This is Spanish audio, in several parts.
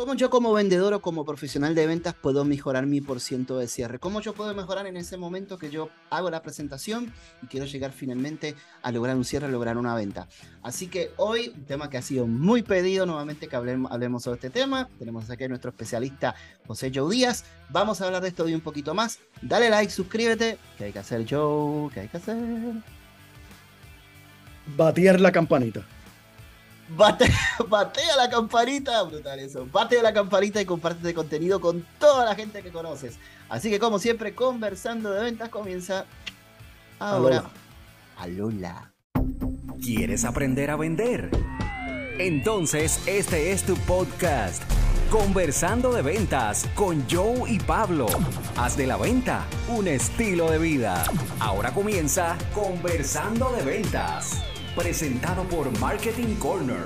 ¿Cómo yo como vendedor o como profesional de ventas puedo mejorar mi porciento de cierre? ¿Cómo yo puedo mejorar en ese momento que yo hago la presentación y quiero llegar finalmente a lograr un cierre, a lograr una venta? Así que hoy, un tema que ha sido muy pedido, nuevamente que hablemos, hablemos sobre este tema. Tenemos aquí a nuestro especialista José Joe Díaz. Vamos a hablar de esto hoy un poquito más. Dale like, suscríbete. ¿Qué hay que hacer, Joe? ¿Qué hay que hacer? Batear la campanita. Bate, batea la campanita, brutal eso. Batea la campanita y comparte este contenido con toda la gente que conoces. Así que como siempre, conversando de ventas comienza ahora. Alola. ¿Quieres aprender a vender? Entonces este es tu podcast. Conversando de ventas con Joe y Pablo. Haz de la venta un estilo de vida. Ahora comienza Conversando de ventas presentado por Marketing Corner.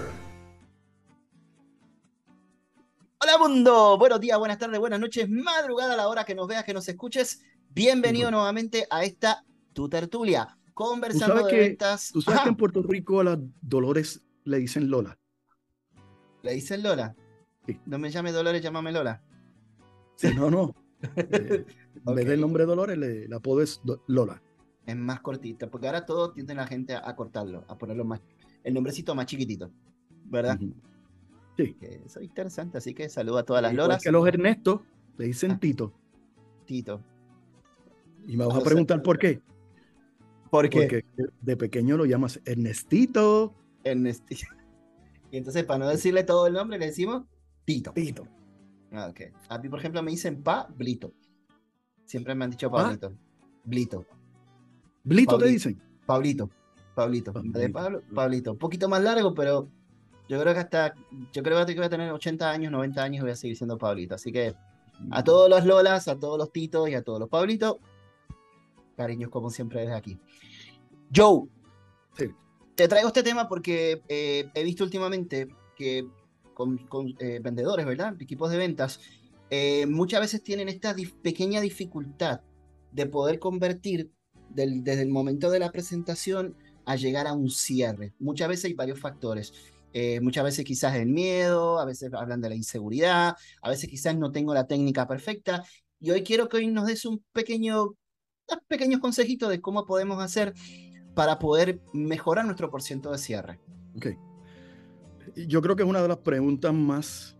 Hola mundo, buenos días, buenas tardes, buenas noches, madrugada a la hora que nos veas, que nos escuches. Bienvenido nuevamente a esta tu tertulia, conversando de ventas. ¿Tú sabes que en Puerto Rico a las Dolores le dicen Lola? ¿Le dicen Lola? No me llame Dolores, llámame Lola. no, no. Eh, en vez del nombre Dolores, le, la apodo es Lola es más cortita, porque ahora todos tienden la gente a, cortarlo, a ponerlo más, el nombrecito más chiquitito, ¿verdad? Sí. eso es interesante, así que saludo a todas las loras. que los Ernesto le dicen ah. Tito. Tito. Y me vas a preguntar por qué. ¿Por qué? Porque de pequeño lo llamas Ernestito. Ernestito. Y entonces, para no decirle todo el nombre, le decimos Tito. Tito. Ah, ok. A mí, por ejemplo, me dicen Pablito. Siempre me han dicho Pablito. Blito. ¿Blito te dicen? Pablito. Pablito. De Pablo, Pablito. Un poquito más largo, pero yo creo que hasta, yo creo que voy a tener 80 años, 90 años y voy a seguir siendo Pablito. Así que a mm. todos los Lolas, a todos los Titos y a todos los Pablitos, cariños como siempre desde aquí. Joe, te traigo este tema porque eh, he visto últimamente que con, eh, vendedores, ¿verdad? Equipos de ventas, eh, muchas veces tienen esta pequeña dificultad de poder convertir desde el momento de la presentación a llegar a un cierre. Muchas veces hay varios factores. Eh, muchas veces quizás el miedo, a veces hablan de la inseguridad, a veces quizás no tengo la técnica perfecta. Y hoy quiero que hoy nos des un pequeño, unos pequeños consejitos de cómo podemos hacer para poder mejorar nuestro porciento de cierre. Ok. Yo creo que es una de las preguntas más,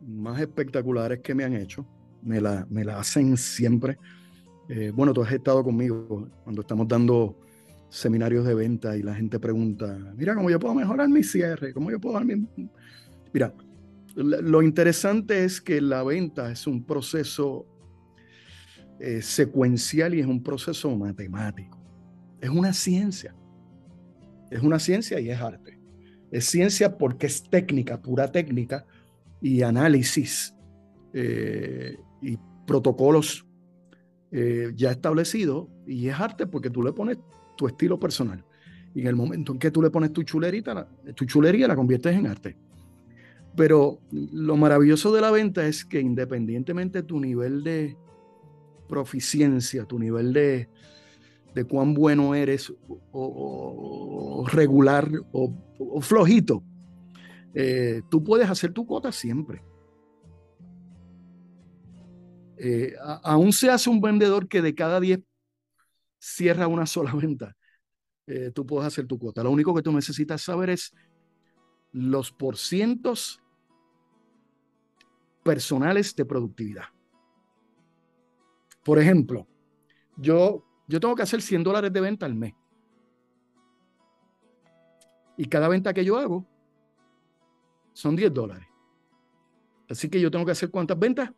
más espectaculares que me han hecho. Me la, me la hacen siempre. Eh, bueno, tú has estado conmigo cuando estamos dando seminarios de venta y la gente pregunta, mira, ¿cómo yo puedo mejorar mi cierre? ¿Cómo yo puedo dar mi... Mira, lo interesante es que la venta es un proceso eh, secuencial y es un proceso matemático. Es una ciencia. Es una ciencia y es arte. Es ciencia porque es técnica, pura técnica y análisis eh, y protocolos eh, ya establecido y es arte porque tú le pones tu estilo personal. Y en el momento en que tú le pones tu chulerita, tu chulería la conviertes en arte. Pero lo maravilloso de la venta es que independientemente de tu nivel de proficiencia, tu nivel de, de cuán bueno eres o, regular o, flojito, eh, tú puedes hacer tu cuota siempre. Eh, aún se hace un vendedor que de cada 10 cierra una sola venta, eh, tú puedes hacer tu cuota. Lo único que tú necesitas saber es los porcientos personales de productividad. Por ejemplo, yo, yo tengo que hacer 100 dólares de venta al mes. Y cada venta que yo hago son 10 dólares. Así que yo tengo que hacer cuántas ventas?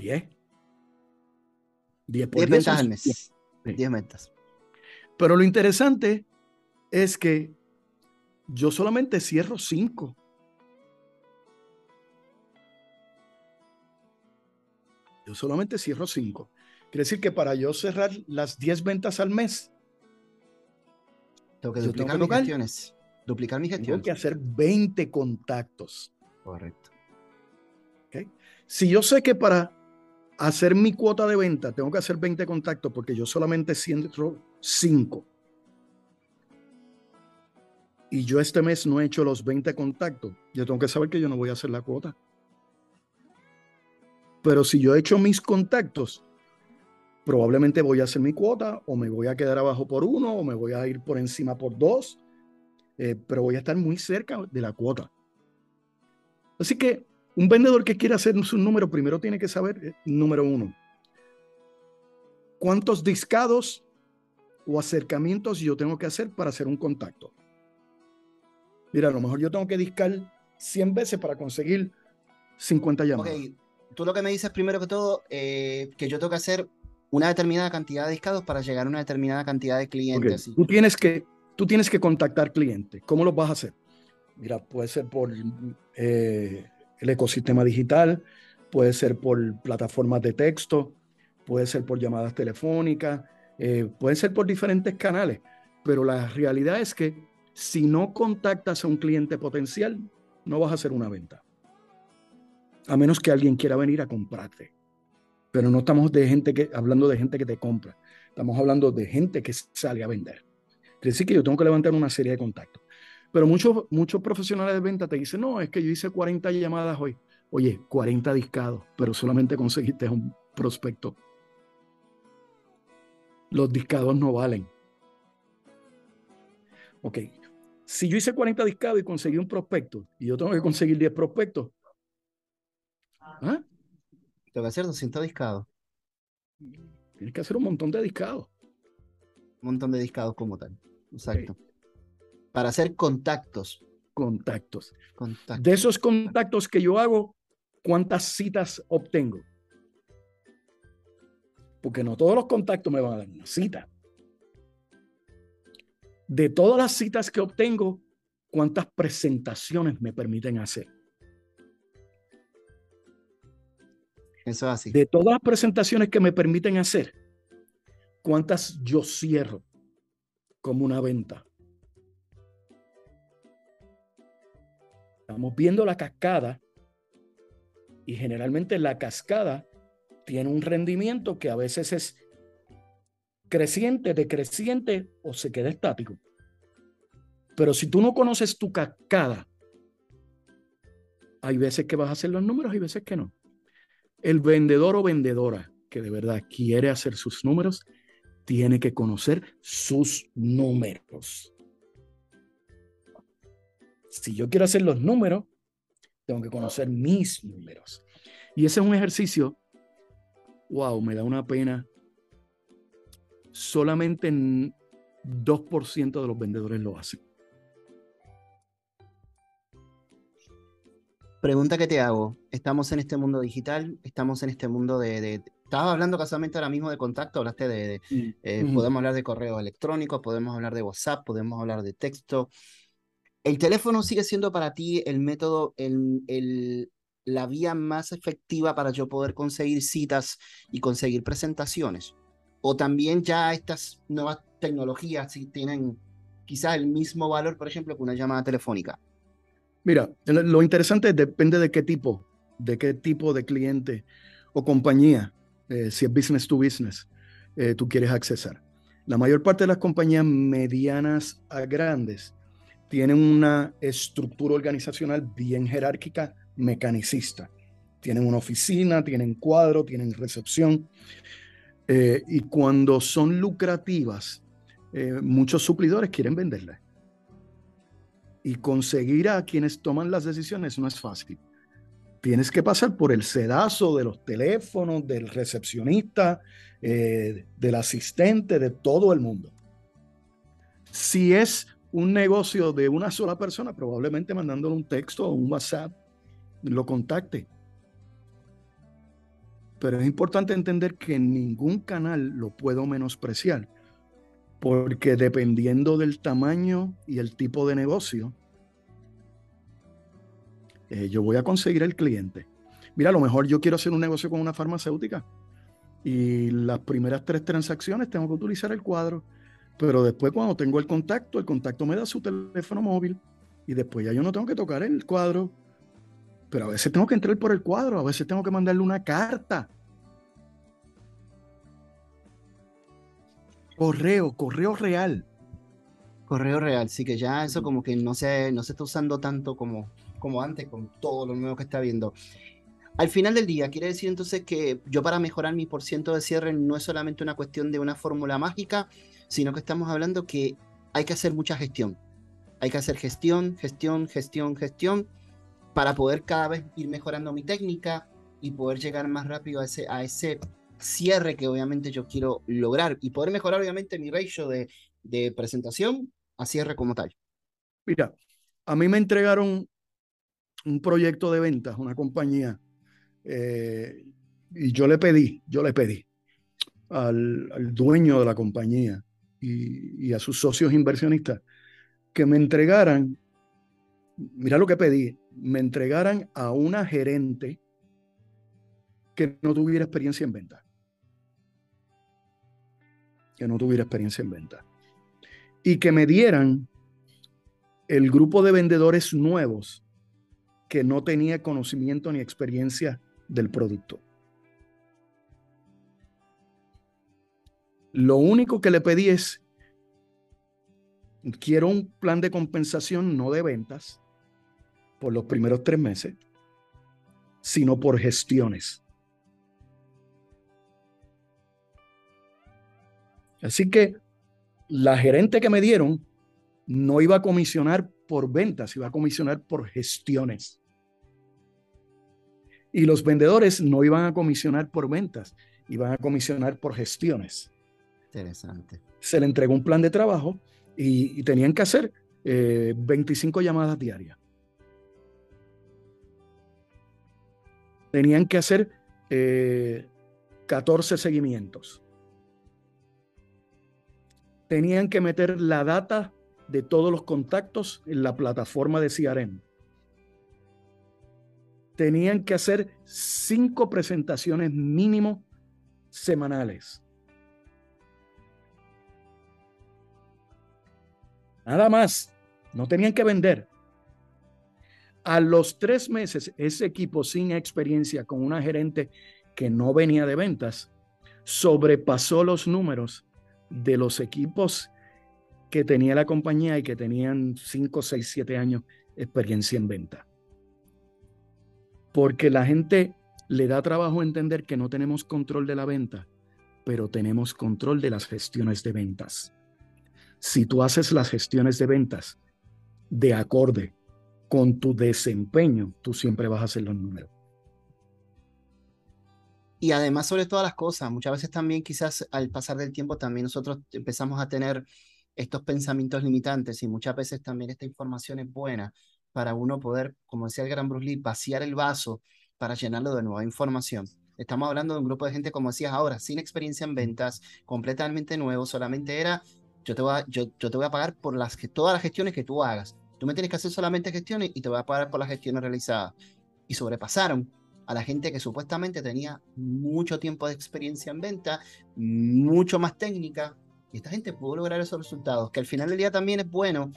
10. 10 por 10 ventas al mes. 10 ventas. Pero lo interesante es que yo solamente cierro 5. Yo solamente cierro 5. Quiere decir que para yo cerrar las 10 ventas al mes, tengo que duplicar mis gestiones. Duplicar mis gestiones. Tengo que hacer 20 contactos. Correcto. ¿Okay? Si yo sé que para hacer mi cuota de venta, tengo que hacer 20 contactos porque yo solamente siento 5. y yo este mes no he hecho los 20 contactos, yo tengo que saber que yo no voy a hacer la cuota. Pero si yo he hecho mis contactos, probablemente voy a hacer mi cuota o me voy a quedar abajo por uno o me voy a ir por encima por dos, eh, pero voy a estar muy cerca de la cuota. Así que un vendedor que quiere hacer su número primero tiene que saber, eh, número uno, cuántos discados o acercamientos yo tengo que hacer para hacer un contacto. Mira, a lo mejor yo tengo que discar 100 veces para conseguir 50 llamadas. Ok, tú lo que me dices primero que todo, eh, que yo tengo que hacer una determinada cantidad de discados para llegar a una determinada cantidad de clientes. Tú, tienes que, tú tienes que contactar clientes. ¿Cómo lo vas a hacer? Mira, puede ser por eh, el ecosistema digital, puede ser por plataformas de texto, puede ser por llamadas telefónicas, eh, puede ser por diferentes canales, pero la realidad es que si no contactas a un cliente potencial, no vas a hacer una venta. A menos que alguien quiera venir a comprarte. Pero no estamos de gente que, hablando de gente que te compra. Estamos hablando de gente que sale a vender. Quiere decir que yo tengo que levantar una serie de contactos. Pero muchos, muchos profesionales de venta te dicen, no, es que yo hice 40 llamadas hoy. Oye, 40 discados, pero solamente conseguiste un prospecto. Los discados no valen. Ok, si yo hice 40 discados y conseguí un prospecto y yo tengo que conseguir 10 prospectos, ¿ah? Tengo que hacer 200 discados. Tienes que hacer un montón de discados. Un montón de discados como tal. Exacto. Para hacer contactos. Contactos. De esos contactos que yo hago, ¿cuántas citas obtengo? Porque no todos los contactos me van a dar una cita. De todas las citas que obtengo, ¿cuántas presentaciones me permiten hacer? Eso es así. De todas las presentaciones que me permiten hacer, ¿cuántas yo cierro como una venta? Estamos viendo la cascada y generalmente la cascada tiene un rendimiento que a veces es creciente, decreciente o se queda estático. Pero si tú no conoces tu cascada, hay veces que vas a hacer los números y veces que no. El vendedor o vendedora que de verdad quiere hacer sus números, tiene que conocer sus números. Si yo quiero hacer los números, tengo que conocer mis números. Y ese es un ejercicio, wow, me da una pena. Solamente 2% de los vendedores lo hacen. Pregunta que te hago. Estamos en este mundo digital, estamos en este mundo de... de estabas hablando casualmente ahora mismo de contacto, hablaste de... Eh, podemos hablar de correo electrónico, podemos hablar de WhatsApp, podemos hablar de texto. ¿El teléfono sigue siendo para ti el método, el, el, la vía más efectiva para yo poder conseguir citas y conseguir presentaciones? ¿O también ya estas nuevas tecnologías tienen quizás el mismo valor, por ejemplo, que una llamada telefónica? Mira, lo interesante depende de qué tipo, de qué tipo de cliente o compañía, eh, si es business to business, eh, tú quieres accesar. La mayor parte de las compañías medianas a grandes tienen una estructura organizacional bien jerárquica, mecanicista. Tienen una oficina, tienen cuadro, tienen recepción. Eh, y cuando son lucrativas, muchos suplidores quieren venderlas y conseguir a quienes toman las decisiones no es fácil. Tienes que pasar por el sedazo de los teléfonos, del recepcionista, eh, del asistente, de todo el mundo. Si es un negocio de una sola persona, probablemente mandándole un texto o un WhatsApp, lo contacte. Pero es importante entender que ningún canal lo puedo menospreciar porque dependiendo del tamaño y el tipo de negocio, eh, yo voy a conseguir el cliente. Mira, a lo mejor yo quiero hacer un negocio con una farmacéutica y las primeras tres transacciones tengo que utilizar el cuadro, pero después cuando tengo el contacto, el contacto me da su teléfono móvil y después ya yo no tengo que tocar el cuadro, pero a veces tengo que entrar por el cuadro, a veces tengo que mandarle una carta Correo, correo real. Correo real, sí que ya eso como que no se, no se está usando tanto como, como antes con todo lo nuevo que está viendo. Al final del día, quiere decir entonces que yo para mejorar mi porciento de cierre no es solamente una cuestión de una fórmula mágica, sino que estamos hablando que hay que hacer mucha gestión. Hay que hacer gestión, gestión, gestión, gestión, para poder cada vez ir mejorando mi técnica y poder llegar más rápido a ese, a ese cierre que obviamente yo quiero lograr y poder mejorar obviamente mi ratio de, de presentación a cierre como tal. Mira, a mí me entregaron un proyecto de ventas, una compañía, eh, y yo le pedí, yo le pedí al, al dueño de la compañía y, a sus socios inversionistas que me entregaran, mira lo que pedí, me entregaran a una gerente que no tuviera experiencia en venta. Que no tuviera experiencia en venta y que me dieran el grupo de vendedores nuevos que no tenía conocimiento ni experiencia del producto. Lo único que le pedí es, quiero un plan de compensación no de ventas por los primeros tres meses, sino por gestiones. Así que la gerente que me dieron no iba a comisionar por ventas, iba a comisionar por gestiones. Y los vendedores no iban a comisionar por ventas, iban a comisionar por gestiones. Interesante. Se le entregó un plan de trabajo y, tenían que hacer 25 eh, llamadas diarias. Tenían que hacer 14 eh, seguimientos tenían que meter la data de todos los contactos en la plataforma de CRM. Tenían que hacer cinco presentaciones mínimo semanales. Nada más. No tenían que vender. A los tres meses, ese equipo sin experiencia, con una gerente que no venía de ventas, sobrepasó los números de los equipos que tenía la compañía y que tenían 5, 6, 7 años experiencia en venta. Porque la gente le da trabajo entender que no tenemos control de la venta, pero tenemos control de las gestiones de ventas. Si tú haces las gestiones de ventas de acorde con tu desempeño, tú siempre vas a hacer los números. Y además, sobre todas las cosas, muchas veces también quizás al pasar del tiempo también nosotros empezamos a tener estos pensamientos limitantes y muchas veces también esta información es buena para uno poder, como decía el gran Bruce Lee, vaciar el vaso para llenarlo de nueva información. Estamos hablando de un grupo de gente, como decías ahora, sin experiencia en ventas, completamente nuevo, solamente era, yo te voy a, yo, yo te voy a pagar por las todas las gestiones que tú hagas. Tú me tienes que hacer solamente gestiones y te voy a pagar por las gestiones realizadas. Y sobrepasaron a la gente que supuestamente tenía mucho tiempo de experiencia en venta, mucho más técnica, y esta gente pudo lograr esos resultados, que al final del día también es bueno,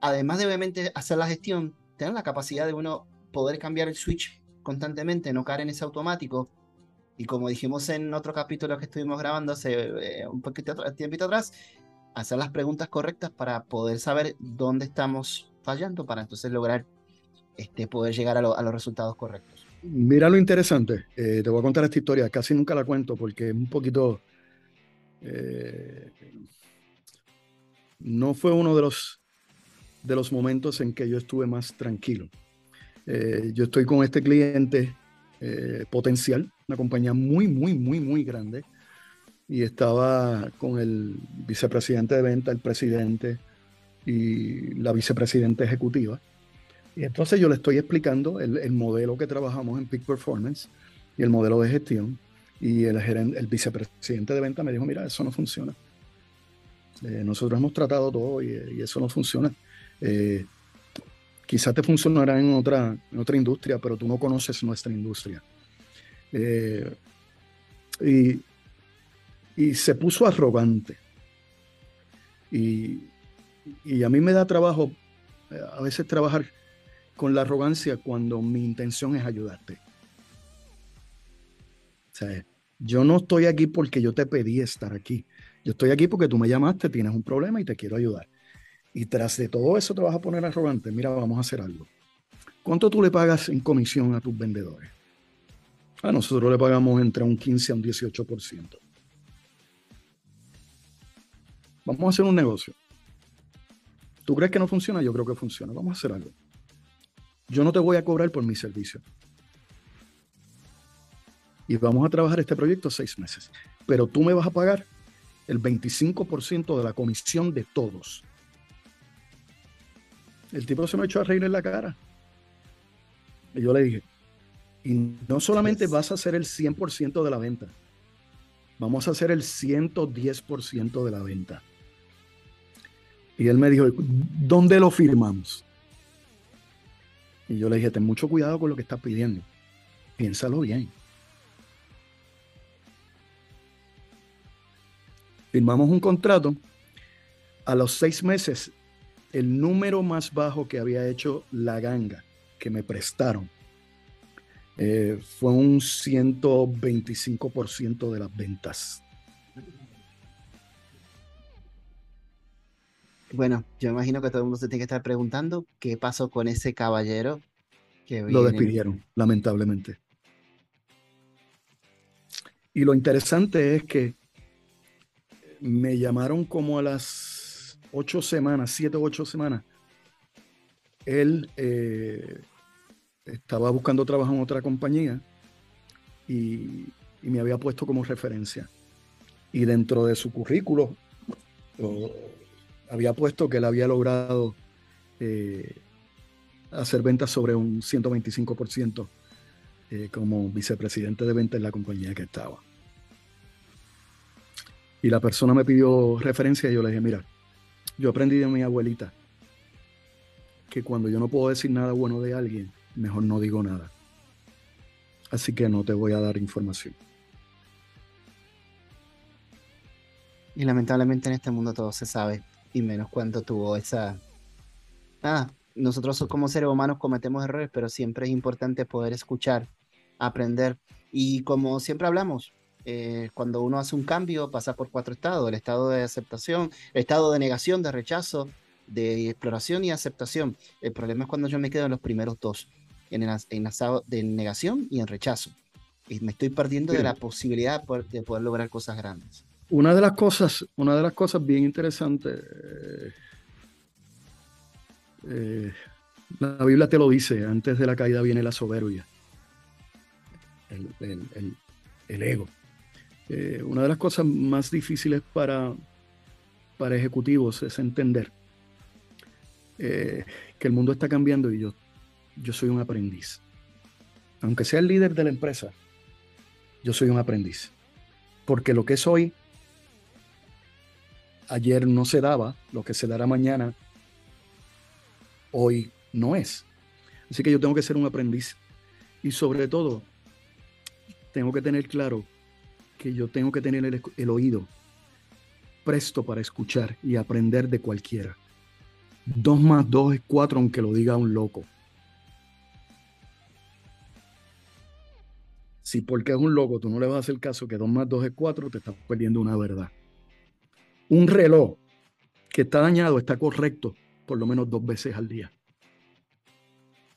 además de obviamente hacer la gestión, tener la capacidad de uno poder cambiar el switch constantemente, no caer en ese automático. Y como dijimos en otro capítulo que estuvimos grabando hace eh, un poquito tiempo atrás, hacer las preguntas correctas para poder saber dónde estamos fallando, para entonces lograr este, poder llegar a los resultados correctos. Mira lo interesante, eh, te voy a contar esta historia, casi nunca la cuento porque es un poquito... Eh, no fue uno de los, de los momentos en que yo estuve más tranquilo. Eh, yo estoy con este cliente potencial, una compañía muy, muy, muy, muy grande, y estaba con el vicepresidente de venta, el presidente y la vicepresidenta ejecutiva. Y entonces yo le estoy explicando el, modelo que trabajamos en Peak Performance y el modelo de gestión. Y el, el vicepresidente de venta me dijo, mira, eso no funciona. Eh, nosotros hemos tratado todo y, eso no funciona. Eh, quizás te funcionará en otra, en otra industria, pero tú no conoces nuestra industria. Eh, y, y, se puso arrogante. Y, y, a mí me da trabajo a veces trabajar con la arrogancia cuando mi intención es ayudarte. O sea, yo no estoy aquí porque yo te pedí estar aquí. Yo estoy aquí porque tú me llamaste, tienes un problema y te quiero ayudar. Y tras de todo eso te vas a poner arrogante. Mira, vamos a hacer algo. ¿Cuánto tú le pagas en comisión a tus vendedores? A nosotros le pagamos entre un 15 a un 18%. Vamos a hacer un negocio. ¿Tú crees que no funciona? Yo creo que funciona. Vamos a hacer algo. Yo no te voy a cobrar por mi servicio. Y vamos a trabajar este proyecto seis meses. Pero tú me vas a pagar el 25% de la comisión de todos. El tipo se me echó a reír en la cara. Y yo le dije, y no solamente vas a hacer el 100% de la venta, vamos a hacer el 110% de la venta. Y él me dijo, ¿dónde lo firmamos? Y yo le dije, ten mucho cuidado con lo que estás pidiendo. Piénsalo bien. Firmamos un contrato. A los seis meses, el número más bajo que había hecho la ganga que me prestaron eh, fue un 125% de las ventas. Bueno, yo imagino que todo el mundo se tiene que estar preguntando qué pasó con ese caballero que Lo despidieron, lamentablemente. Y lo interesante es que me llamaron como a las ocho semanas, siete o ocho semanas. Él eh, estaba buscando trabajo en otra compañía y, me había puesto como referencia. Y dentro de su currículo había puesto que él había logrado eh, hacer ventas sobre un 125% eh, como vicepresidente de ventas en la compañía que estaba. Y la persona me pidió referencia y yo le dije, mira, yo aprendí de mi abuelita que cuando yo no puedo decir nada bueno de alguien, mejor no digo nada. Así que no te voy a dar información. Y lamentablemente en este mundo todo se sabe, y menos cuando tuvo esa... Ah, nosotros como seres humanos cometemos errores, pero siempre es importante poder escuchar, aprender. Y como siempre hablamos, eh, cuando uno hace un cambio pasa por cuatro estados, el estado de aceptación, el estado de negación, de rechazo, de exploración y aceptación. El problema es cuando yo me quedo en los primeros dos, en el, estado de negación y en rechazo. Y me estoy perdiendo de la posibilidad de poder, lograr cosas grandes. Una de las cosas, una de las cosas bien interesantes, eh, la Biblia te lo dice, antes de la caída viene la soberbia, el ego. Eh, una de las cosas más difíciles para, para ejecutivos es entender eh, que el mundo está cambiando y yo, yo soy un aprendiz. Aunque sea el líder de la empresa, yo soy un aprendiz. Porque lo que es hoy, ayer no se daba, lo que se dará mañana, hoy no es. Así que yo tengo que ser un aprendiz. Y sobre todo, tengo que tener claro que yo tengo que tener el, oído presto para escuchar y aprender de cualquiera. Dos más dos es cuatro, aunque lo diga un loco. Si porque es un loco tú no le vas a hacer caso que dos más dos es cuatro, te estás perdiendo una verdad. Un reloj que está dañado está correcto por lo menos dos veces al día.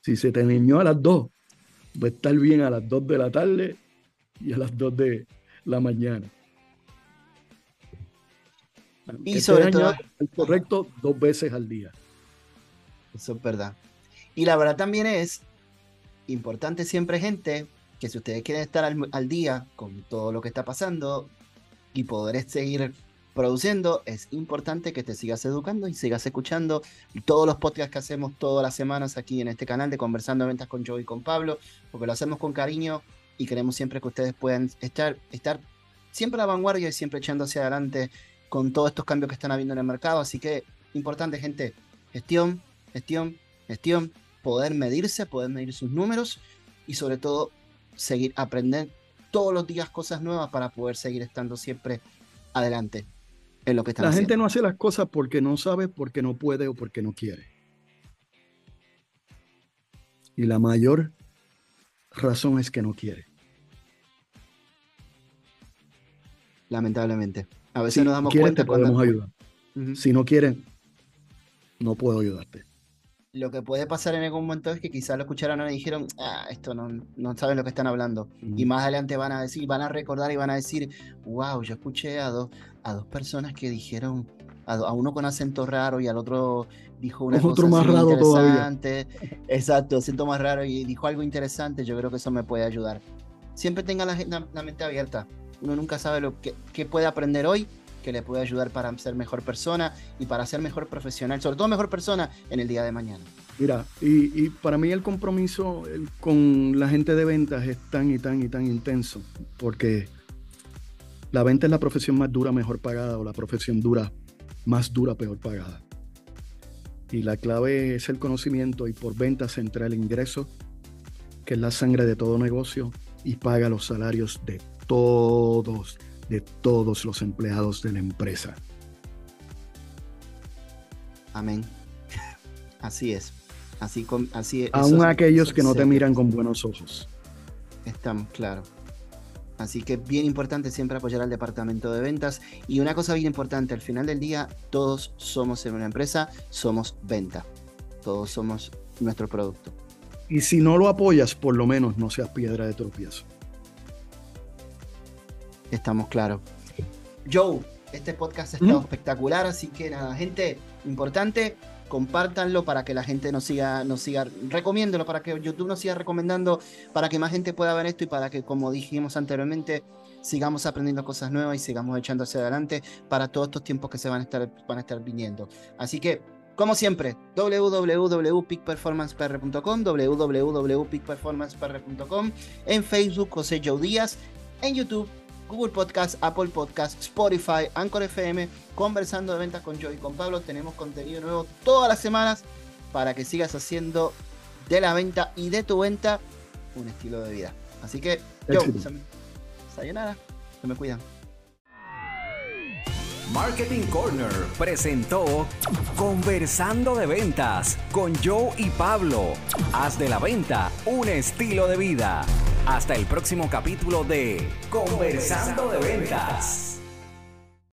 Si se te niñó a las dos, va a estar bien a las dos de la tarde y a las dos de, la mañana. Y sobre todo, el correcto dos veces al día. Eso es verdad. Y la verdad también es importante siempre, gente, que si ustedes quieren estar al, día con todo lo que está pasando y poder seguir produciendo, es importante que te sigas educando y sigas escuchando todos los podcasts que hacemos todas las semanas aquí en este canal de Conversando Ventas con Joe y con Pablo, porque lo hacemos con cariño y queremos siempre que ustedes puedan estar, estar siempre a la vanguardia y siempre echando hacia adelante con todos estos cambios que están habiendo en el mercado. Así que importante, gente, gestión, gestión, gestión, poder medirse, poder medir sus números y sobre todo seguir aprender todos los días cosas nuevas para poder seguir estando siempre adelante en lo que están La gente no hace las cosas porque no sabe, porque no puede o porque no quiere. Y la mayor razón es que no quiere. Lamentablemente. A veces nos damos cuenta. Te podemos ayudar. Si no quieren, no puedo ayudarte. Lo que puede pasar en algún momento es que quizás lo escucharon y dijeron, ah, esto no, no saben lo que están hablando. Y más adelante van a decir, van a recordar y van a decir, wow, yo escuché a dos, a dos personas que dijeron, a, uno con acento raro y al otro dijo una cosa más raro interesante. Exacto, acento más raro y dijo algo interesante. Yo creo que eso me puede ayudar. Siempre tenga la, la mente abierta. Uno nunca sabe lo que, que puede aprender hoy que le puede ayudar para ser mejor persona y para ser mejor profesional, sobre todo mejor persona en el día de mañana. Mira, y, para mí el compromiso con la gente de ventas es tan y tan y tan intenso, porque la venta es la profesión más dura, mejor pagada, o la profesión dura, más dura, peor pagada. Y la clave es el conocimiento y por venta se entra el ingreso, que es la sangre de todo negocio y paga los salarios de todos de todos los empleados de la empresa. Amén. Así es. Así, así Aún aquellos que no te miran con buenos ojos. Estamos, claro. Así que bien importante siempre apoyar al departamento de ventas. Y una cosa bien importante, al final del día, todos somos en una empresa, somos venta. Todos somos nuestro producto. Y si no lo apoyas, por lo menos no seas piedra de tropiezo. Estamos claros. Joe, este podcast ha estado espectacular, así que nada, gente, importante, compártanlo para que la gente nos siga, nos siga, recomiéndelo para que YouTube nos siga recomendando, para que más gente pueda ver esto y para que, como dijimos anteriormente, sigamos aprendiendo cosas nuevas y sigamos echando hacia adelante para todos estos tiempos que se van a estar, van a estar viniendo. Así que, como siempre, www.peakperformancepr.com, www.peakperformancepr.com, en Facebook José Joe Díaz, en YouTube Google Podcast, Apple Podcast, Spotify, Anchor FM, conversando de ventas con yo y con Pablo. Tenemos contenido nuevo todas las semanas para que sigas haciendo de la venta y de tu venta un estilo de vida. Así que, yo, sayonara, se me cuidan. Marketing Corner presentó Conversando de Ventas con Joe y Pablo. Haz de la venta un estilo de vida. Hasta el próximo capítulo de Conversando de Ventas.